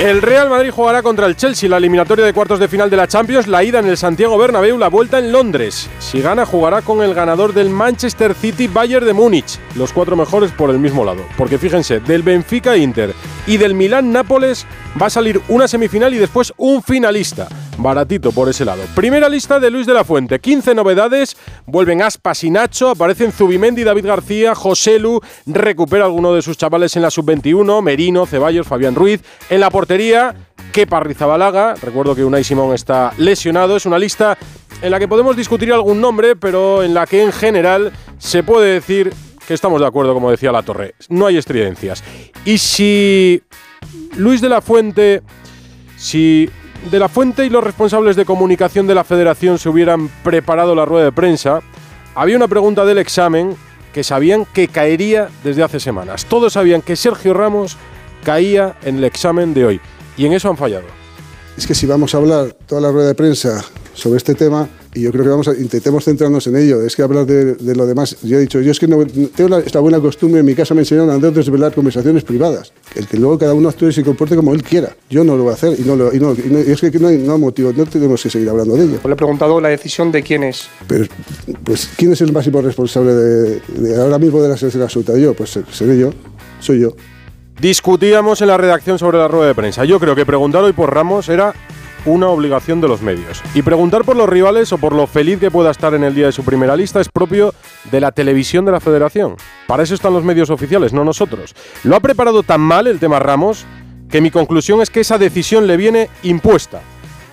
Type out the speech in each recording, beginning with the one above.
El Real Madrid jugará contra el Chelsea la eliminatoria de cuartos de final de la Champions, la ida en el Santiago Bernabéu, la vuelta en Londres. Si gana, jugará con el ganador del Manchester City Bayern de Múnich, los cuatro mejores por el mismo lado. Porque fíjense, del Benfica Inter y del Milán Nápoles va a salir una semifinal y después un finalista. Baratito por ese lado. Primera lista de Luis de la Fuente. 15 novedades. Vuelven Aspas y Nacho. Aparecen Zubimendi, David García, José Lu. Recupera alguno de sus chavales en la sub-21. Merino, Ceballos, Fabián Ruiz. En la portería, Kepa Rizabalaga. Recuerdo que Unai Simón está lesionado. Es una lista en la que podemos discutir algún nombre, pero en la que en general se puede decir que estamos de acuerdo, como decía la Torre. No hay estridencias. Y si Luis de la Fuente, si de la Fuente y los responsables de comunicación de la federación se hubieran preparado la rueda de prensa, había una pregunta del examen que sabían que caería desde hace semanas. Todos sabían que Sergio Ramos caía en el examen de hoy y en eso han fallado. Es que si vamos a hablar toda la rueda de prensa sobre este tema, y yo creo que vamos a, intentemos centrarnos en ello. Es que hablar de, lo demás, yo he dicho, yo es que no, tengo esta buena costumbre, en mi casa me enseñaron a desvelar conversaciones privadas. El que luego cada uno actúe y se comporte como él quiera. Yo no lo voy a hacer y, no, lo, y, no, es que no hay, no motivo, no tenemos que seguir hablando de ello. Le he preguntado la decisión de quién es. Pero, pues, ¿quién es el máximo responsable de, ahora mismo de la selección absoluta? Yo, pues seré yo, soy yo. Discutíamos en la redacción sobre la rueda de prensa. Yo creo que preguntar hoy por Ramos era una obligación de los medios. Y preguntar por los rivales o por lo feliz que pueda estar en el día de su primera lista es propio de la televisión de la federación. Para eso están los medios oficiales, no nosotros. Lo ha preparado tan mal el tema Ramos que mi conclusión es que esa decisión le viene impuesta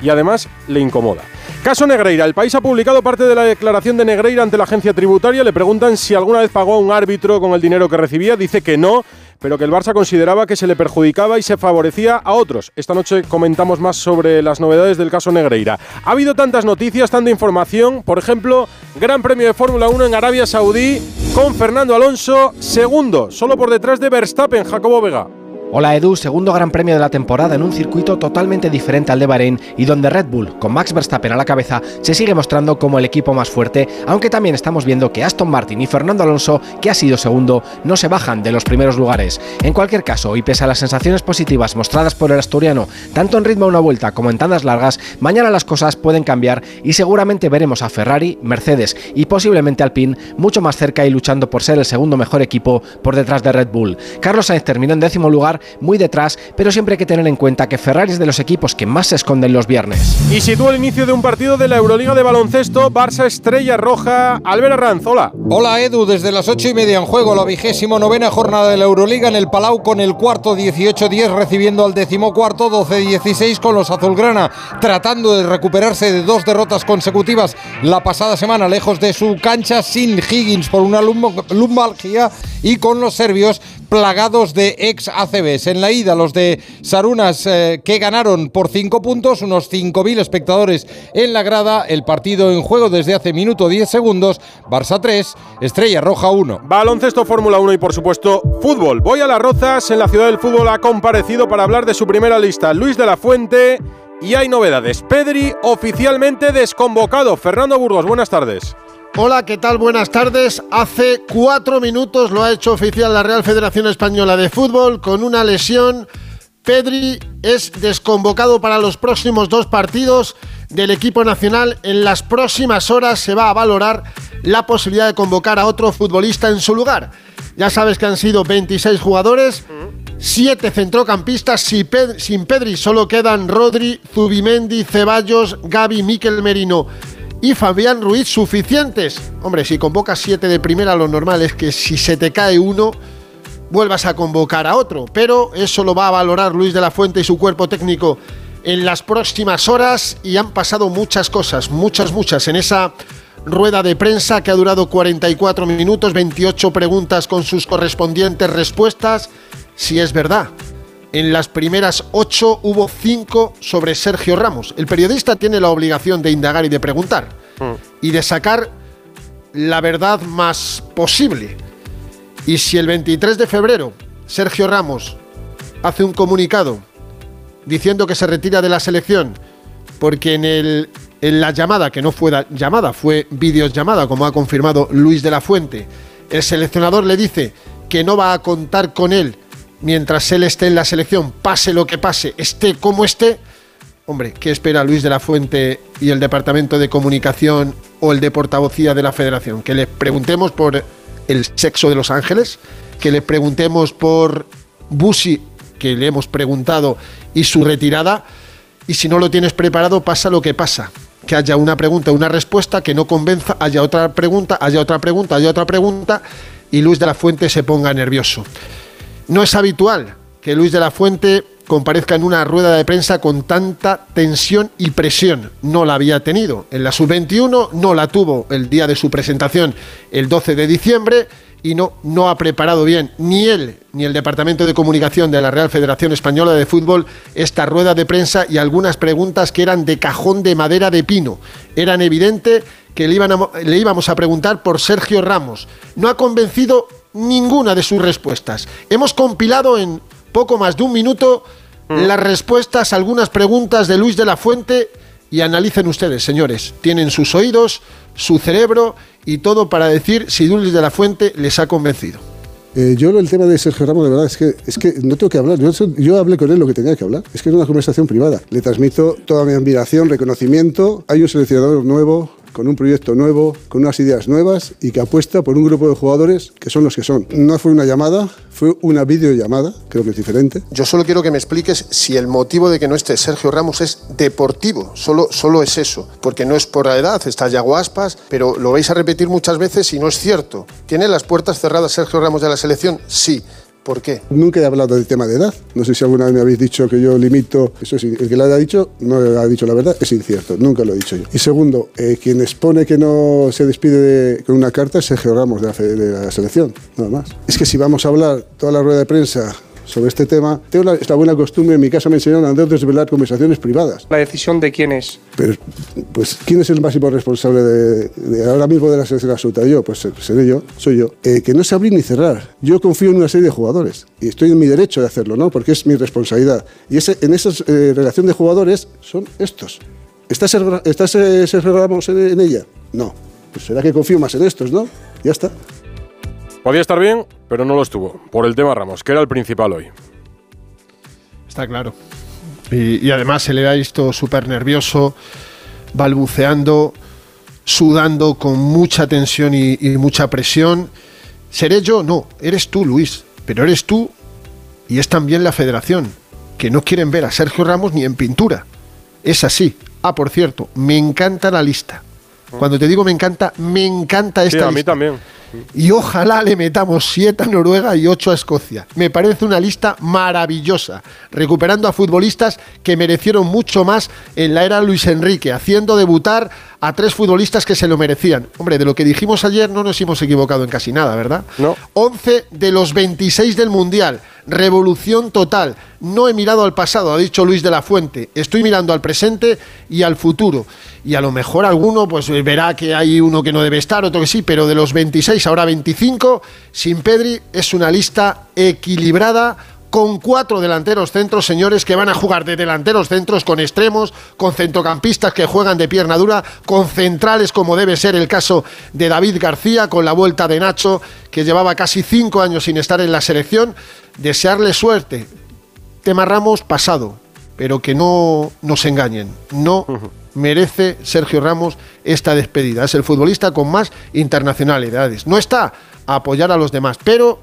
y además le incomoda. Caso Negreira. El país ha publicado parte de la declaración de Negreira ante la agencia tributaria. Le preguntan si alguna vez pagó a un árbitro con el dinero que recibía. Dice que no pero que el Barça consideraba que se le perjudicaba y se favorecía a otros. Esta noche comentamos más sobre las novedades del caso Negreira. Ha habido tantas noticias, tanta información, por ejemplo, Gran Premio de Fórmula 1 en Arabia Saudí con Fernando Alonso segundo, solo por detrás de Verstappen, Jacobo Vega. Hola Edu, segundo gran premio de la temporada en un circuito totalmente diferente al de Bahrein y donde Red Bull, con Max Verstappen a la cabeza, se sigue mostrando como el equipo más fuerte, aunque también estamos viendo que Aston Martin y Fernando Alonso, que ha sido segundo, no se bajan de los primeros lugares. En cualquier caso, y pese a las sensaciones positivas mostradas por el asturiano, tanto en ritmo a una vuelta como en tandas largas, mañana las cosas pueden cambiar y seguramente veremos a Ferrari, Mercedes y posiblemente Alpine mucho más cerca y luchando por ser el segundo mejor equipo por detrás de Red Bull. Carlos Sainz terminó en décimo lugar muy detrás, pero siempre hay que tener en cuenta que Ferrari es de los equipos que más se esconden los viernes. Y sitúa el inicio de un partido de la Euroliga de baloncesto, Barça Estrella Roja, Albert Arranz, hola. Hola Edu, desde las ocho y media en juego, la vigésimo novena jornada de la Euroliga en el Palau con el cuarto 18-10 recibiendo al decimocuarto 12-16 con los azulgrana, tratando de recuperarse de dos derrotas consecutivas la pasada semana lejos de su cancha sin Higgins por una lumbalgia y con los serbios plagados de ex ACBs. En la ida, los de Sarunas eh, que ganaron por 5 puntos, unos 5.000 espectadores en la grada. El partido en juego desde hace minuto 10 segundos. Barça 3, Estrella Roja 1. Baloncesto Fórmula 1 y por supuesto fútbol. Voy a las Rozas. En la ciudad del fútbol ha comparecido para hablar de su primera lista Luis de la Fuente. Y hay novedades. Pedri oficialmente desconvocado. Fernando Burgos, buenas tardes. Hola, ¿qué tal? Buenas tardes. Hace cuatro minutos lo ha hecho oficial la Real Federación Española de Fútbol con una lesión. Pedri es desconvocado para los próximos dos partidos del equipo nacional. En las próximas horas se va a valorar la posibilidad de convocar a otro futbolista en su lugar. Ya sabes que han sido 26 jugadores, 7 centrocampistas. Sin Pedri solo quedan Rodri, Zubimendi, Ceballos, Gaby, Miquel Merino y Fabián Ruiz suficientes. Hombre, si convocas siete de primera, lo normal es que si se te cae uno, vuelvas a convocar a otro. Pero eso lo va a valorar Luis de la Fuente y su cuerpo técnico en las próximas horas y han pasado muchas cosas, muchas, muchas en esa rueda de prensa que ha durado 44 minutos, 28 preguntas con sus correspondientes respuestas. Si es verdad, en las primeras ocho hubo cinco sobre Sergio Ramos. El periodista tiene la obligación de indagar y de preguntar y de sacar la verdad más posible. Y si el 23 de febrero Sergio Ramos hace un comunicado diciendo que se retira de la selección porque en, el, en la llamada, que no fue llamada, fue videollamada, como ha confirmado Luis de la Fuente, el seleccionador le dice que no va a contar con él mientras él esté en la selección, pase lo que pase, esté como esté, hombre, ¿qué espera Luis de la Fuente y el Departamento de Comunicación o el de portavocía de la Federación? Que le preguntemos por el sexo de los ángeles, que le preguntemos por Busi, que le hemos preguntado, y su retirada, y si no lo tienes preparado pasa lo que pasa. Que haya una pregunta, una respuesta que no convenza, haya otra pregunta, haya otra pregunta, haya otra pregunta, y Luis de la Fuente se ponga nervioso. No es habitual que Luis de la Fuente comparezca en una rueda de prensa con tanta tensión y presión. No la había tenido. En la sub-21 no la tuvo el día de su presentación, el 12 de diciembre, y no, ha preparado bien ni él ni el Departamento de Comunicación de la Real Federación Española de Fútbol esta rueda de prensa y algunas preguntas que eran de cajón de madera de pino. Eran evidente que le íbamos a preguntar por Sergio Ramos. No ha convencido ninguna de sus respuestas. Hemos compilado en poco más de un minuto mm. las respuestas a algunas preguntas de Luis de la Fuente y analicen ustedes, señores. Tienen sus oídos, su cerebro y todo para decir si Luis de la Fuente les ha convencido. Eh, yo el tema de Sergio Ramos, de verdad, es que, es que no tengo que hablar. Yo, yo, hablé con él lo que tenía que hablar. Es que es una conversación privada. Le transmito toda mi admiración, reconocimiento. Hay un seleccionador nuevo, con un proyecto nuevo, con unas ideas nuevas y que apuesta por un grupo de jugadores que son los que son. No fue una llamada, fue una videollamada, creo que es diferente. Yo solo quiero que me expliques si el motivo de que no esté Sergio Ramos es deportivo, solo, solo es eso, porque no es por la edad, está Yago Aspas, pero lo vais a repetir muchas veces y no es cierto. ¿Tiene las puertas cerradas Sergio Ramos de la selección? Sí. ¿Por qué? Nunca he hablado del tema de edad. No sé si alguna vez me habéis dicho que yo limito. Eso es, el que lo haya dicho no ha dicho la verdad, es incierto. Nunca lo he dicho yo. Y segundo, eh, quien expone que no se despide con una carta es Sergio Ramos de la, de la selección, nada más. Es que si vamos a hablar toda la rueda de prensa sobre este tema. Tengo esta buena costumbre, en mi casa me enseñaron a no desvelar conversaciones privadas. ¿La decisión de quién es? Pero, pues, ¿quién es el máximo responsable de, ahora mismo de la selección absoluta? Yo, pues seré yo, soy yo. Eh, que no se abrir ni cerrar. Yo confío en una serie de jugadores y estoy en mi derecho de hacerlo, ¿no? Porque es mi responsabilidad. Y ese, en esa eh, relación de jugadores son estos. ¿Estás, estás Sergio Ramos en ella? No. Pues será que confío más en estos, ¿no? Ya está. Podía estar bien, pero no lo estuvo, por el tema Ramos, que era el principal hoy. Está claro. Y, además se le ha visto súper nervioso, balbuceando, sudando con mucha tensión y, y mucha presión. ¿Seré yo? No, eres tú, Luis. Pero eres tú y es también la federación, que no quieren ver a Sergio Ramos ni en pintura. Es así. Ah, por cierto, me encanta la lista. Cuando te digo me encanta, me encanta esta sí, a mí también y ojalá le metamos 7 a Noruega y 8 a Escocia. Me parece una lista maravillosa, recuperando a futbolistas que merecieron mucho más en la era Luis Enrique, haciendo debutar a tres futbolistas que se lo merecían. Hombre, de lo que dijimos ayer no nos hemos equivocado en casi nada, ¿verdad? No. 11 de los 26 del Mundial. Revolución total. No he mirado al pasado, ha dicho Luis de la Fuente. Estoy mirando al presente y al futuro. Y a lo mejor alguno pues verá que hay uno que no debe estar, otro que sí, pero de los 26 ahora 25, sin Pedri es una lista equilibrada con cuatro delanteros centros, señores, que van a jugar de delanteros centros con extremos, con centrocampistas que juegan de pierna dura, con centrales como debe ser el caso de David García, con la vuelta de Nacho, que llevaba casi cinco años sin estar en la selección. Desearle suerte. Tema Ramos pasado, pero que no nos engañen. No merece Sergio Ramos esta despedida. Es el futbolista con más internacionalidades. No está a apoyar a los demás, pero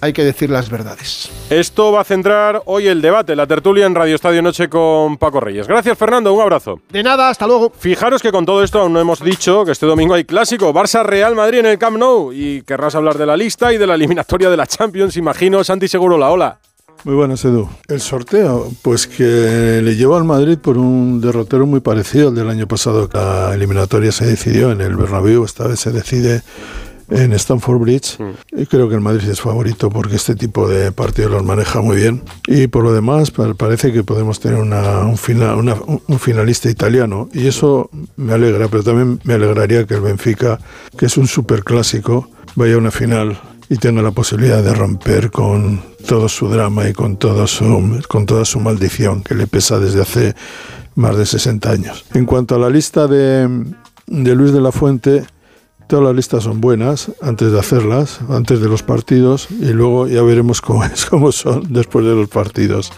hay que decir las verdades. Esto va a centrar hoy el debate, la tertulia en Radio Estadio Noche con Paco Reyes. Gracias, Fernando. Un abrazo. De nada, hasta luego. Fijaros que con todo esto aún no hemos dicho que este domingo hay clásico Barça-Real Madrid en el Camp Nou. Y querrás hablar de la lista y de la eliminatoria de la Champions, imagino. Santi Seguro, la ola. Muy buenas, Edu. El sorteo, pues que le llevó al Madrid por un derrotero muy parecido al del año pasado. La eliminatoria se decidió en el Bernabéu, esta vez se decide en Stamford Bridge. Y creo que el Madrid es favorito porque este tipo de partidos los maneja muy bien. Y por lo demás, parece que podemos tener una, un, final, un finalista italiano. Y eso me alegra, pero también me alegraría que el Benfica, que es un superclásico, vaya a una final y tenga la posibilidad de romper con todo su drama y con, todo su, con toda su maldición que le pesa desde hace más de 60 años. En cuanto a la lista de, de Luis de la Fuente, todas las listas son buenas antes de hacerlas, antes de los partidos, y luego ya veremos cómo, es, cómo son después de los partidos.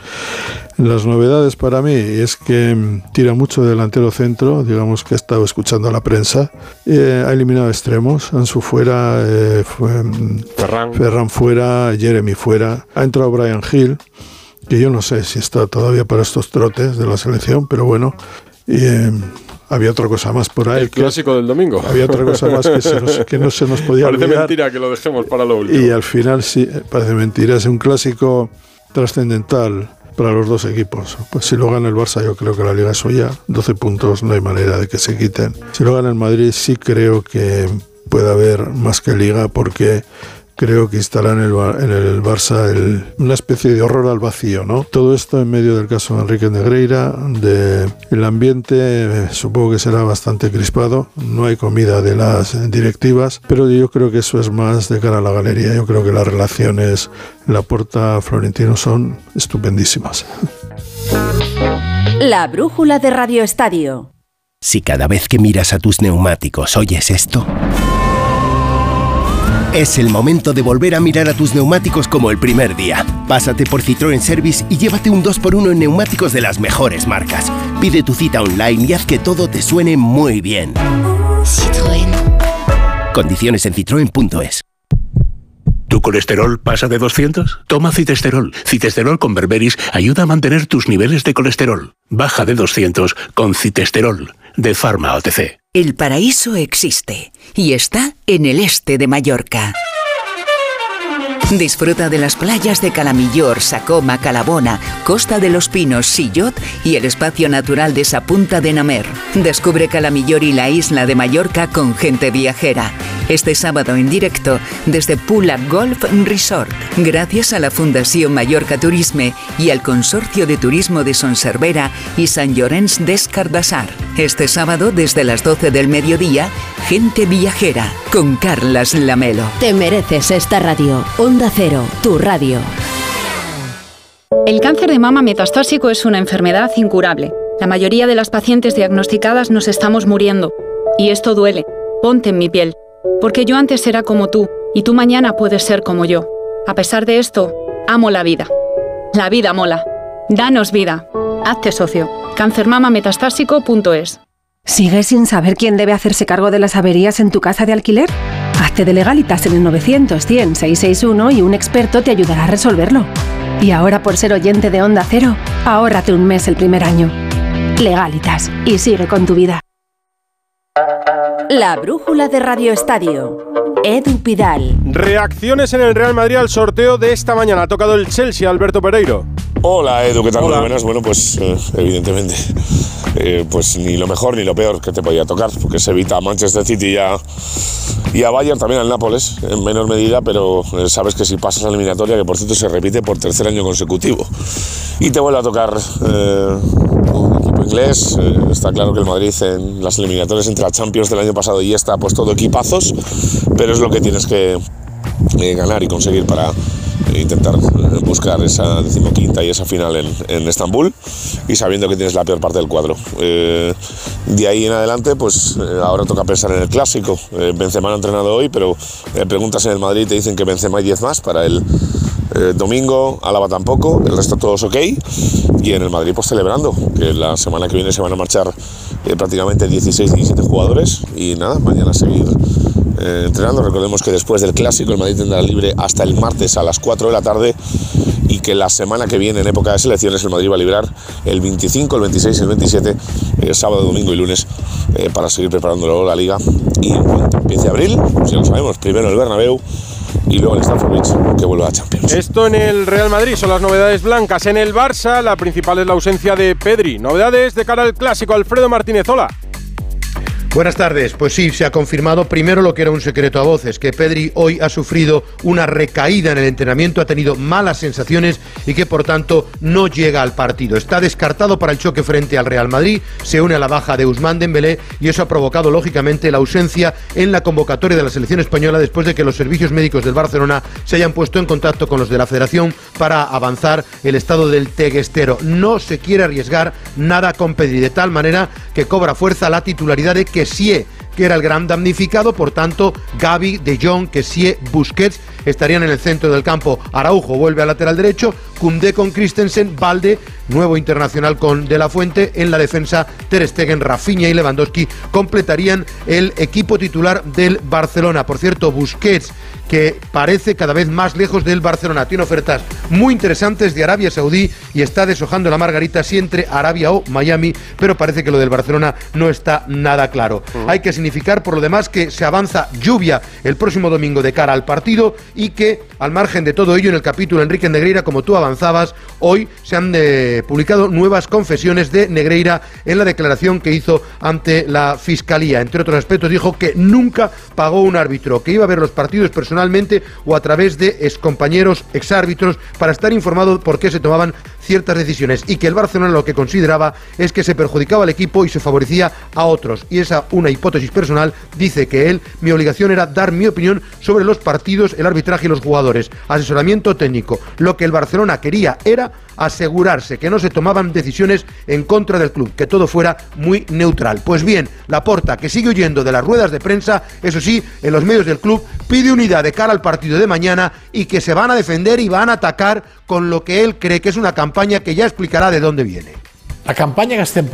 Las novedades para mí es que mm, tira mucho delantero centro, digamos que ha estado escuchando a la prensa, eh, ha eliminado extremos, Ansu fuera, eh, fue, mm, Ferran. Ferran fuera, Jeremy fuera, ha entrado Brian Hill, que yo no sé si está todavía para estos trotes de la selección, pero bueno, y, eh, había otra cosa más por ahí. El clásico del domingo. Había otra cosa más que, se nos, que no se nos podía Parece olvidar. mentira que lo dejemos para lo último. Y al final sí, parece mentira, es un clásico trascendental para los dos equipos. Pues si lo gana el Barça yo creo que la liga es suya, 12 puntos no hay manera de que se quiten. Si lo gana el Madrid sí creo que puede haber más que liga porque creo que estará en el, en el Barça el- una especie de horror al vacío, ¿no? Todo esto en medio del caso de Enrique Negreira, de el ambiente eh, supongo que será bastante crispado, no hay comida de las directivas, pero yo creo que eso es más de cara a la galería, yo creo que las relaciones Laporta-Florentino son estupendísimas. La brújula de Radio Estadio. Si cada vez que miras a tus neumáticos oyes esto, es el momento de volver a mirar a tus neumáticos como el primer día. Pásate por Citroën Service y llévate un 2x1 en neumáticos de las mejores marcas. Pide tu cita online y haz que todo te suene muy bien. Condiciones en citroen.es. ¿Tu colesterol pasa de 200? Toma citesterol. Citesterol con berberis ayuda a mantener tus niveles de colesterol. Baja de 200 con citesterol de Pharma OTC. El paraíso existe y está en el este de Mallorca. Disfruta de las playas de Calamillor, Sacoma, Calabona, Costa de los Pinos, Sillot y el espacio natural de Sapunta de Namer. Descubre Calamillor y la isla de Mallorca con gente viajera. Este sábado en directo desde Pula Golf Resort, gracias a la Fundación Mallorca Turisme y al Consorcio de Turismo de Son Servera y San Llorenç des Cardassar. Este sábado desde las 12 del mediodía, gente viajera con Carlas Lamelo. Te mereces esta radio. Cero, tu radio. El cáncer de mama metastásico es una enfermedad incurable. La mayoría de las pacientes diagnosticadas nos estamos muriendo. Y esto duele. Ponte en mi piel. Porque yo antes era como tú, y tú mañana puedes ser como yo. A pesar de esto, amo la vida. La vida mola. Danos vida. Hazte socio. Cancermamametastásico.es ¿Sigues sin saber quién debe hacerse cargo de las averías en tu casa de alquiler? Hazte de legalitas en el 900 100 661 y un experto te ayudará a resolverlo. Y ahora por ser oyente de Onda Cero, ahórrate un mes el primer año. Legalitas y sigue con tu vida. La brújula de Radio Estadio. Edu Pidal. Reacciones en el Real Madrid al sorteo de esta mañana. Ha tocado el Chelsea, Alberto Pereiro. Hola Edu, ¿qué tal? Hola. Muy buenas. Bueno, pues eh, evidentemente, eh, pues ni lo mejor ni lo peor que te podía tocar, porque se evita a Manchester City y a, y a Bayern, también al Nápoles, en menor medida, pero eh, sabes que si pasas a la eliminatoria, que por cierto se repite por tercer año consecutivo, y te vuelve a tocar eh, un equipo inglés, está claro que el Madrid en las eliminatorias entre la Champions del año pasado y esta, pues todo equipazos, pero es lo que tienes que ganar y conseguir para intentar eh, buscar esa decimoquinta y esa final en, Estambul y sabiendo que tienes la peor parte del cuadro. Eh, de ahí en adelante, pues eh, ahora toca pensar en el clásico. Eh, Benzema ha entrenado hoy, pero eh, preguntas en el Madrid y te dicen que Benzema hay 10 más para el eh, domingo, Álava tampoco, el resto todos ok. Y en el Madrid pues celebrando, que la semana que viene se van a marchar prácticamente 16-17 jugadores y nada, mañana seguir eh, entrenando. Recordemos que después del clásico el Madrid tendrá libre hasta el martes a las 4 de la tarde y que la semana que viene, en época de selecciones, el Madrid va a librar el 25, el 26 y el 27, eh, sábado, domingo y lunes, eh, para seguir preparándolo la liga. Y en cuanto empiece abril, pues ya lo sabemos, primero el Bernabéu y luego el Stamford Bridge, que vuelva a Champions. Esto en el Real Madrid son las novedades blancas. En el Barça, la principal es la ausencia de Pedri. Novedades de cara al clásico. Alfredo Martínez, hola. Buenas tardes. Pues sí, se ha confirmado primero lo que era un secreto a voces, que Pedri hoy ha sufrido una recaída en el entrenamiento, ha tenido malas sensaciones y que por tanto no llega al partido. Está descartado para el choque frente al Real Madrid, se une a la baja de Usman Dembélé y eso ha provocado lógicamente la ausencia en la convocatoria de la selección española después de que los servicios médicos del Barcelona se hayan puesto en contacto con los de la Federación para avanzar el estado del teguestero. No se quiere arriesgar nada con Pedri de tal manera que cobra fuerza la titularidad de Kessie que era el gran damnificado, por tanto, Gaby, De Jong, Kessie, Busquets estarían en el centro del campo. Araujo vuelve al lateral derecho, Cundé con Christensen, Valde, nuevo internacional con De La Fuente, en la defensa Ter Stegen, Rafinha y Lewandowski completarían el equipo titular del Barcelona. Por cierto, Busquets que parece cada vez más lejos del Barcelona. Tiene ofertas muy interesantes de Arabia Saudí y está deshojando la margarita si entre Arabia o Miami, pero parece que lo del Barcelona no está nada claro. Hay que significar por lo demás que se avanza lluvia el próximo domingo de cara al partido y que al margen de todo ello en el capítulo Enrique Negreira, como tú avanzabas, hoy se han eh, publicado nuevas confesiones de Negreira en la declaración que hizo ante la Fiscalía. Entre otros aspectos dijo que nunca pagó un árbitro, que iba a ver los partidos personales o a través de excompañeros, exárbitros, para estar informado por qué se tomaban ciertas decisiones y que el Barcelona lo que consideraba es que se perjudicaba al equipo y se favorecía a otros. Y esa una hipótesis personal dice que él, mi obligación era dar mi opinión sobre los partidos, el arbitraje y los jugadores, asesoramiento técnico. Lo que el Barcelona quería era asegurarse que no se tomaban decisiones en contra del club, que todo fuera muy neutral. Pues bien, Laporta, que sigue huyendo de las ruedas de prensa, eso sí, en los medios del club, pide unidad de cara al partido de mañana y que se van a defender y van a atacar con lo que él cree que es una campaña que ya explicará de dónde viene. La campaña que estem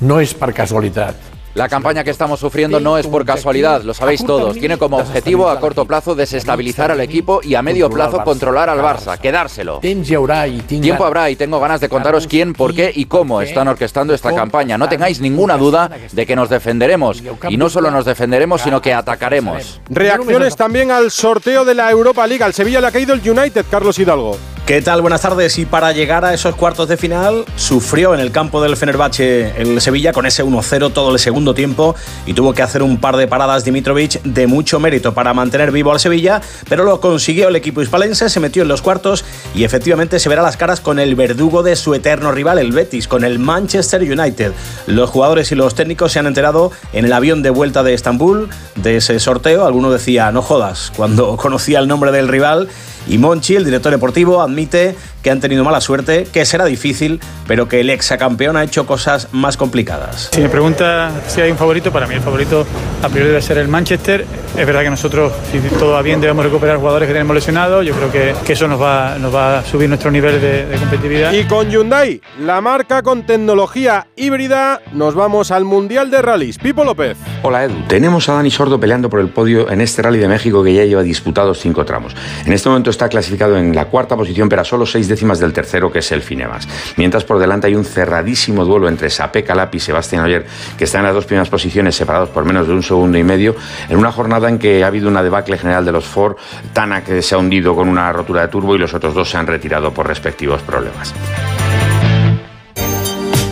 no és per casualitat. La campaña que estamos sufriendo no es por casualidad, lo sabéis todos. Tiene como objetivo a corto plazo desestabilizar al equipo y a medio plazo controlar al Barça, quedárselo. Tiempo habrá y tengo ganas de contaros quién, por qué y cómo están orquestando esta campaña. No tengáis ninguna duda de que nos defenderemos. Y no solo nos defenderemos, sino que atacaremos. Reacciones también al sorteo de la Europa League. Al Sevilla le ha caído el United, Carlos Hidalgo. ¿Qué tal? Buenas tardes. Y para llegar a esos cuartos de final, sufrió en el campo del Fenerbahce el Sevilla con ese 1-0 todo el segundo tiempo y tuvo que hacer un par de paradas Dimitrovic de mucho mérito para mantener vivo al Sevilla, pero lo consiguió el equipo hispalense, se metió en los cuartos y efectivamente se verá las caras con el verdugo de su eterno rival, el Betis, con el Manchester United. Los jugadores y los técnicos se han enterado en el avión de vuelta de Estambul de ese sorteo. Alguno decía, no jodas, cuando conocía el nombre del rival y Monchi, el director deportivo, admite que han tenido mala suerte, que será difícil, pero que el ex campeón ha hecho cosas más complicadas. Si me pregunta si hay un favorito, para mí el favorito a priori debe ser el Manchester. Es verdad que nosotros, si todo va bien, debemos recuperar jugadores que tenemos lesionados. Yo creo que, que eso nos va, nos va a subir nuestro nivel de, de competitividad. Y con Hyundai, la marca con tecnología híbrida, nos vamos al Mundial de Rallys. Pipo López. Hola Edu, tenemos a Dani Sordo peleando por el podio en este Rally de México que ya lleva disputados cinco tramos. En este momento está clasificado en la cuarta posición, pero a solo seis décimas del tercero, que es el Finemas. Mientras por delante hay un cerradísimo duelo entre Sapé Calapi y Sebastián Oyer, que están en las dos primeras posiciones, separados por menos de un segundo y medio, en una jornada en que ha habido una debacle general de los Ford, Tana que se ha hundido con una rotura de turbo y los otros dos se han retirado por respectivos problemas.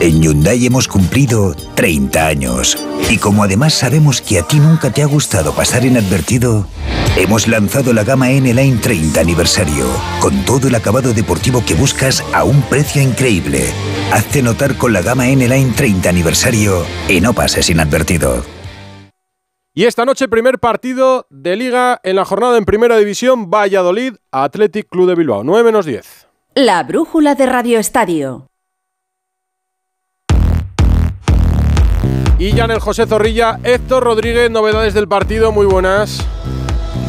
En Hyundai hemos cumplido 30 años. Y como además sabemos que a ti nunca te ha gustado pasar inadvertido, hemos lanzado la gama N-Line 30 aniversario, con todo el acabado deportivo que buscas a un precio increíble. Hazte notar con la gama N-Line 30 aniversario y no pases inadvertido. Y esta noche, primer partido de Liga en la jornada en Primera División, Valladolid, Athletic Club de Bilbao, 9 menos 10. La brújula de Radio Estadio. Y ya en el José Zorrilla, Héctor Rodríguez, novedades del partido, muy buenas.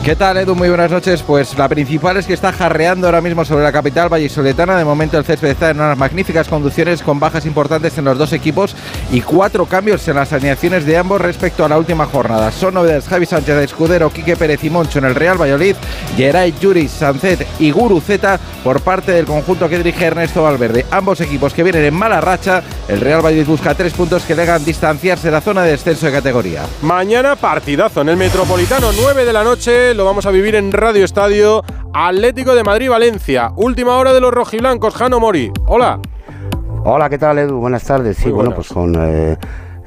¿Qué tal, Edu? Muy buenas noches. Pues la principal es que está jarreando ahora mismo sobre la capital vallisoletana. De momento el césped está en unas magníficas conducciones con bajas importantes en los dos equipos y cuatro cambios en las alineaciones de ambos respecto a la última jornada. Son novedades Javi Sánchez Escudero, Quique Pérez y Moncho en el Real Valladolid, Geray Yuri, Sancet y Guru Z por parte del conjunto que dirige Ernesto Valverde. Ambos equipos que vienen en mala racha. El Real Valladolid busca tres puntos que le hagan distanciarse de la zona de descenso de categoría. Mañana partidazo en el Metropolitano, 9 de la noche lo vamos a vivir en Radio Estadio Atlético de Madrid-Valencia. Última hora de los rojiblancos, Jano Mori. Hola. Hola, ¿qué tal Edu? Buenas tardes. Sí, bueno, pues con eh,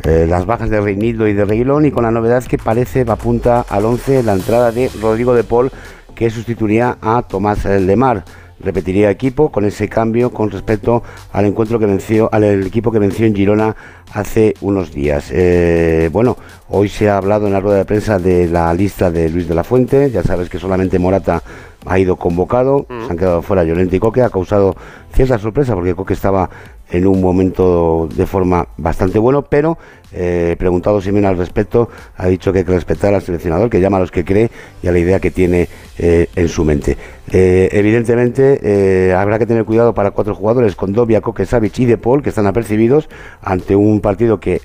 eh, las bajas de Reinildo y de Reguilón y con la novedad que parece va apunta al 11 la entrada de Rodrigo de Paul que sustituiría a Tomás Lemar repetiría equipo con ese cambio con respecto al encuentro que venció al equipo que venció en Girona hace unos días. Eh, bueno, hoy se ha hablado en la rueda de prensa de la lista de Luis de la Fuente, ya sabes que solamente Morata ha ido convocado, mm. se han quedado fuera Llorente y Coque, ha causado cierta sorpresa porque Coque estaba en un momento de forma bastante bueno, pero eh, preguntado Simeone al respecto, ha dicho que hay que respetar al seleccionador, que llama a los que cree y a la idea que tiene eh, en su mente. Eh, evidentemente, habrá que tener cuidado para cuatro jugadores con Dobia, Coque, Savic y De Paul, que están apercibidos ante un partido que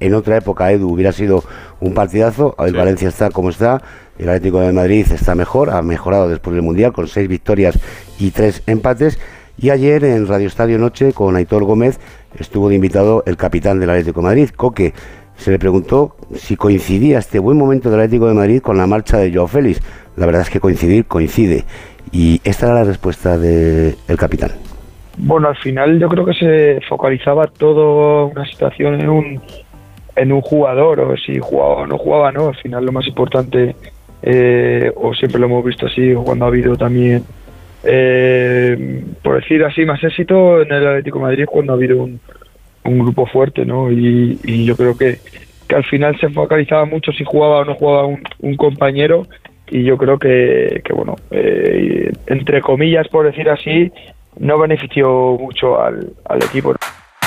en otra época, Edu, hubiera sido un partidazo. El Valencia está como está. El Atlético de Madrid está mejor, ha mejorado después del Mundial con seis victorias y tres empates. Y ayer en Radio Estadio Noche con Aitor Gómez estuvo de invitado el capitán del Atlético de Madrid, Coque. Se le preguntó si coincidía este buen momento del Atlético de Madrid con la marcha de Joao Félix. La verdad es que coincidir coincide. Y esta era la respuesta del capitán. Bueno, al final yo creo que se focalizaba toda una situación en un, en un jugador, o si jugaba o no jugaba, ¿no? Al final lo más importante, eh, o siempre lo hemos visto así, cuando ha habido también eh, por decir así, más éxito en el Atlético Madrid cuando ha habido un, grupo fuerte, ¿no? Y, yo creo que, que, al final se focalizaba mucho si jugaba o no jugaba un, compañero y yo creo que, que bueno, eh, entre comillas, por decir así, no benefició mucho al, al equipo.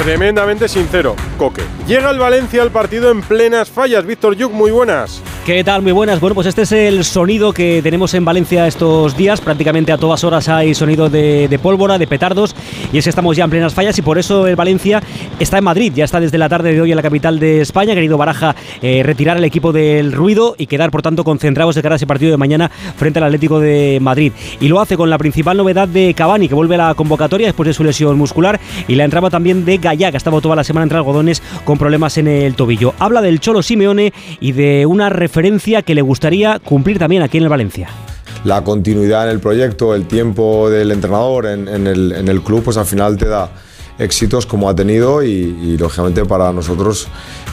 Tremendamente sincero, Coque. Llega el Valencia al partido en plenas fallas. Víctor Yuk, muy buenas. ¿Qué tal? Muy buenas. Bueno, pues este es el sonido que tenemos en Valencia estos días. Prácticamente a todas horas hay sonido de, pólvora, de petardos. Y es que estamos ya en plenas fallas y por eso el Valencia está en Madrid. Ya está desde la tarde de hoy en la capital de España. Querido Baraja eh, retirar el equipo del ruido y quedar, por tanto, concentrados de cara a ese partido de mañana frente al Atlético de Madrid. Y lo hace con la principal novedad de Cavani, que vuelve a la convocatoria después de su lesión muscular. Y la entraba también de Gallá, que ha estado toda la semana entre algodones con problemas en el tobillo. Habla del Cholo Simeone y de una referencia que le gustaría cumplir también aquí en el Valencia la continuidad en el proyecto, el tiempo del entrenador en, el, en, el, club, pues al final te da éxitos como ha tenido y, lógicamente para nosotros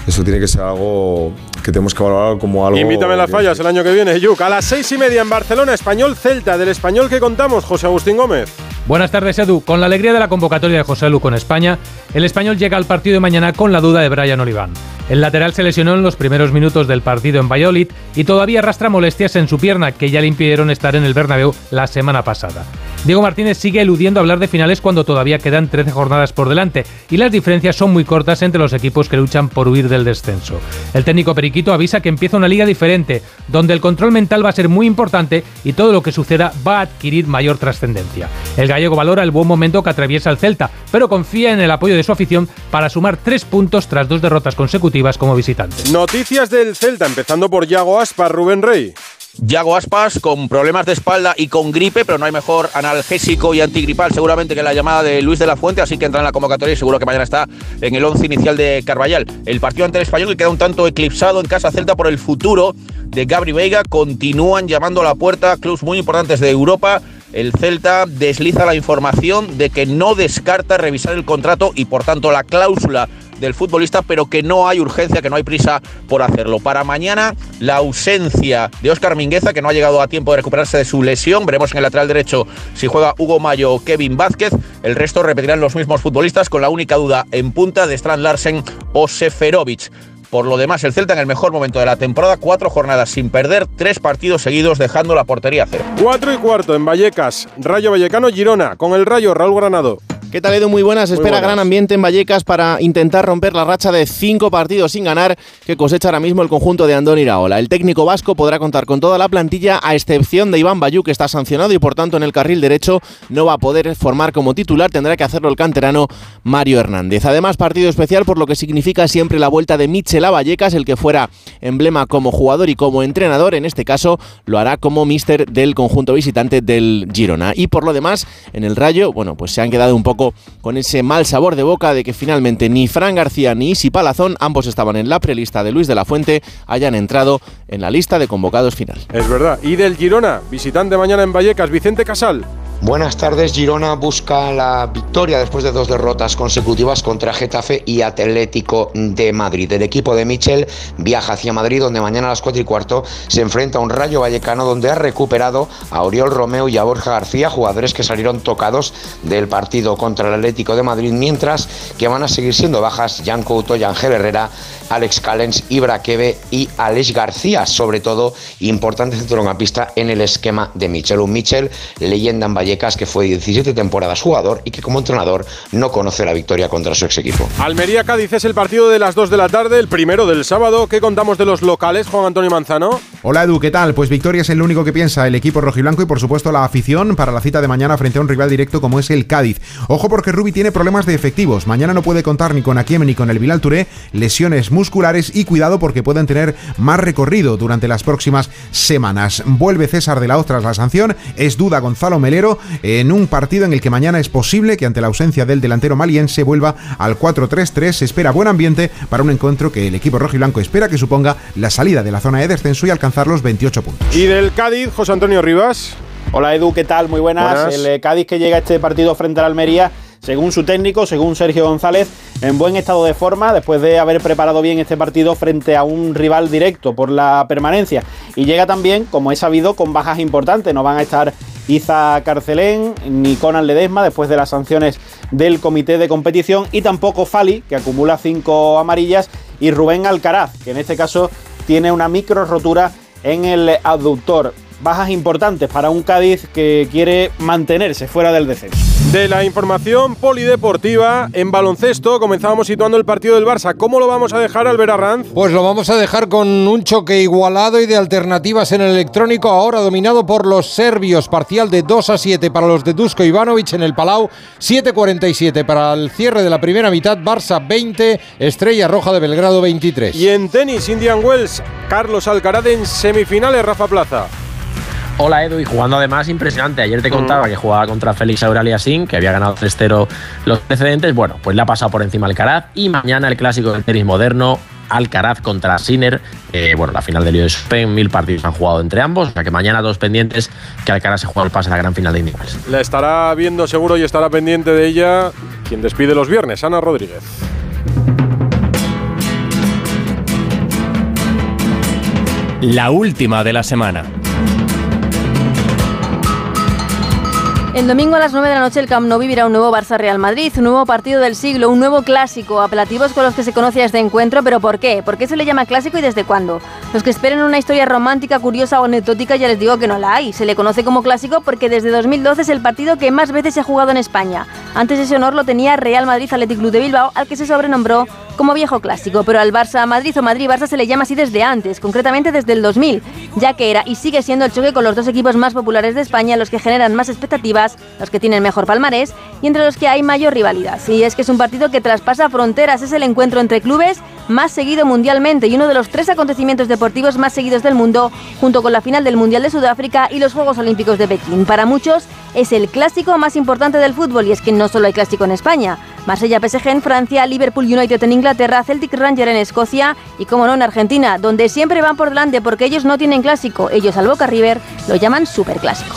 eso tiene que ser algo que tenemos que valorar como algo... Invítame a las fallas el año que viene, Yuk. A las seis y media en Barcelona, Español Celta, del español que contamos, José Agustín Gómez. Buenas tardes, Edu. Con la alegría de la convocatoria de José Lu con España, el español llega al partido de mañana con la duda de Brian Oliván. El lateral se lesionó en los primeros minutos del partido en Valladolid y todavía arrastra molestias en su pierna que ya le impidieron estar en el Bernabéu la semana pasada. Diego Martínez sigue eludiendo hablar de finales cuando todavía quedan 13 jornadas por delante y las diferencias son muy cortas entre los equipos que luchan por huir del descenso. El técnico Periquito avisa que empieza una liga diferente, donde el control mental va a ser muy importante y todo lo que suceda va a adquirir mayor trascendencia. El gallego valora el buen momento que atraviesa el Celta, pero confía en el apoyo de su afición para sumar tres puntos tras dos derrotas consecutivas como visitante. Noticias del Celta, empezando por Yago Aspas, Rubén Rey. Yago Aspas con problemas de espalda y con gripe, pero no hay mejor analgésico y antigripal seguramente que la llamada de Luis de la Fuente, así que entra en la convocatoria y seguro que mañana está en el once inicial de Carballal. El partido ante el español que queda un tanto eclipsado en casa Celta por el futuro de Gabri Veiga. Continúan llamando a la puerta clubes muy importantes de Europa. El Celta desliza la información de que no descarta revisar el contrato y por tanto la cláusula del futbolista, pero que no hay urgencia, que no hay prisa por hacerlo. Para mañana, la ausencia de Óscar Mingueza, que no ha llegado a tiempo de recuperarse de su lesión. Veremos en el lateral derecho si juega Hugo Mayo o Kevin Vázquez. El resto repetirán los mismos futbolistas, con la única duda en punta de Strand Larsen o Seferovic. Por lo demás, el Celta en el mejor momento de la temporada, cuatro jornadas sin perder, tres partidos seguidos dejando la portería cero. Cuatro y cuarto en Vallecas, Rayo Vallecano Girona, con el Rayo Raúl Granado. ¿Qué tal Edu? Muy buenas. Espera gran ambiente en Vallecas para intentar romper la racha de cinco partidos sin ganar que cosecha ahora mismo el conjunto de Andón Iraola. El técnico vasco podrá contar con toda la plantilla a excepción de Iván Bayú que está sancionado y por tanto en el carril derecho no va a poder formar como titular. Tendrá que hacerlo el canterano Mario Hernández. Además partido especial por lo que significa siempre la vuelta de Michel a Vallecas, el que fuera emblema como jugador y como entrenador. En este caso lo hará como mister del conjunto visitante del Girona. Y por lo demás en el Rayo, bueno pues se han quedado un poco con ese mal sabor de boca de que finalmente ni Fran García ni Isi Palazón, ambos estaban en la prelista de Luis de la Fuente, hayan entrado en la lista de convocados final. Es verdad. Y del Girona, visitante mañana en Vallecas, Vicente Casal. Buenas tardes, Girona busca la victoria después de dos derrotas consecutivas contra Getafe y Atlético de Madrid. El equipo de Michel viaja hacia Madrid donde mañana a las 4 y cuarto se enfrenta a un Rayo Vallecano donde ha recuperado a Oriol Romeo y a Borja García, jugadores que salieron tocados del partido contra el Atlético de Madrid, mientras que van a seguir siendo bajas Jan Couto Ángel Herrera, Alex Callens, Ibra Kebe y Alex García, sobre todo importante centrocampista en el esquema de Michel. Un Michel, leyenda en Vallecas, que fue 17 temporadas jugador y que como entrenador no conoce la victoria contra su ex equipo. Almería-Cádiz es el partido de las 2 de la tarde, el primero del sábado. ¿Qué contamos de los locales, Juan Antonio Manzano? Hola Edu, ¿qué tal? Pues victoria es el único que piensa el equipo rojiblanco y por supuesto la afición para la cita de mañana frente a un rival directo como es el Cádiz. Ojo porque Rubi tiene problemas de efectivos. Mañana no puede contar ni con Akiem ni con el Bilal Touré, lesiones musculares y cuidado porque pueden tener más recorrido durante las próximas semanas. Vuelve César de la Oz tras la sanción, es duda Gonzalo Melero en un partido en el que mañana es posible que ante la ausencia del delantero maliense vuelva al 4-3-3. Se espera buen ambiente para un encuentro que el equipo rojiblanco espera que suponga la salida de la zona de descenso y alcanzar los 28 puntos. ¿Y del Cádiz, José Antonio Rivas? Hola Edu, ¿qué tal? Muy buenas. El eh, Cádiz que llega a este partido frente al Almería según su técnico, según Sergio González, en buen estado de forma después de haber preparado bien este partido frente a un rival directo por la permanencia. Y llega también, como he sabido, con bajas importantes. No van a estar Iza Carcelén ni Conan Ledesma después de las sanciones del comité de competición y tampoco Fali, que acumula cinco amarillas, y Rubén Alcaraz, que en este caso tiene una micro rotura en el abductor bajas importantes para un Cádiz que quiere mantenerse fuera del descenso. De la información polideportiva, en baloncesto comenzábamos situando el partido del Barça. ¿Cómo lo vamos a dejar, Albert Arranz? Pues lo vamos a dejar con un choque igualado y de alternativas en el electrónico, ahora dominado por los serbios. Parcial de 2 a 7 para los de Dusko Ivanovic en el Palau, 7-47 para el cierre de la primera mitad. Barça 20, Estrella Roja de Belgrado 23. Y en tenis, Indian Wells, Carlos Alcaraz en semifinales, Rafa Plaza. Hola Edu, y jugando además impresionante. Ayer te contaba que jugaba contra Félix Aurelia-Sin, que había ganado 3-0 los precedentes. Bueno, pues le ha pasado por encima Alcaraz. Y mañana el clásico del tenis moderno, Alcaraz contra Sinner. bueno, la final del US Open, mil partidos han jugado entre ambos. O sea que mañana dos pendientes que Alcaraz se juega el pase a la gran final de Indian La estará viendo seguro y estará pendiente de ella quien despide los viernes, Ana Rodríguez. La última de la semana. El domingo a las 9 de la noche el Camp Nou vivirá un nuevo Barça-Real Madrid, un nuevo partido del siglo, un nuevo clásico, apelativos con los que se conoce este encuentro, pero ¿por qué? ¿Por qué se le llama clásico y desde cuándo? Los que esperen una historia romántica, curiosa o anecdótica ya les digo que no la hay. Se le conoce como clásico porque desde 2012 es el partido que más veces se ha jugado en España. Antes ese honor lo tenía Real Madrid Athletic Club de Bilbao, al que se sobrenombró como viejo clásico, pero al Barça Madrid o Madrid Barça se le llama así desde antes, concretamente desde el 2000, ya que era y sigue siendo el choque con los dos equipos más populares de España, los que generan más expectativas, los que tienen mejor palmarés y entre los que hay mayor rivalidad. Y es que es un partido que traspasa fronteras, es el encuentro entre clubes más seguido mundialmente y uno de los tres acontecimientos deportivos más seguidos del mundo, junto con la final del Mundial de Sudáfrica y los Juegos Olímpicos de Pekín. Para muchos es el clásico más importante del fútbol y es que no solo hay clásico en España. Marsella PSG en Francia, Liverpool United en Inglaterra, Celtic Ranger en Escocia y como no en Argentina, donde siempre van por delante porque ellos no tienen clásico, ellos al Boca River lo llaman superclásico.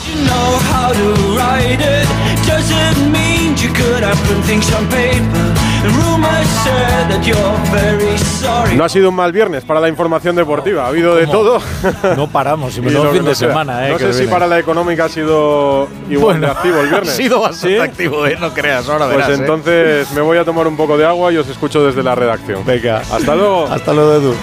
No ha sido un mal viernes para la información deportiva, ha habido de todo. No paramos, y me lo fin de semana. Eh, no sé si para la económica ha sido igual de activo el viernes. Ha sido bastante activo, eh, no creas, ahora Pues verás, eh. entonces me voy a tomar un poco de agua y os escucho desde la redacción. Venga. Hasta luego. Hasta luego, Edu.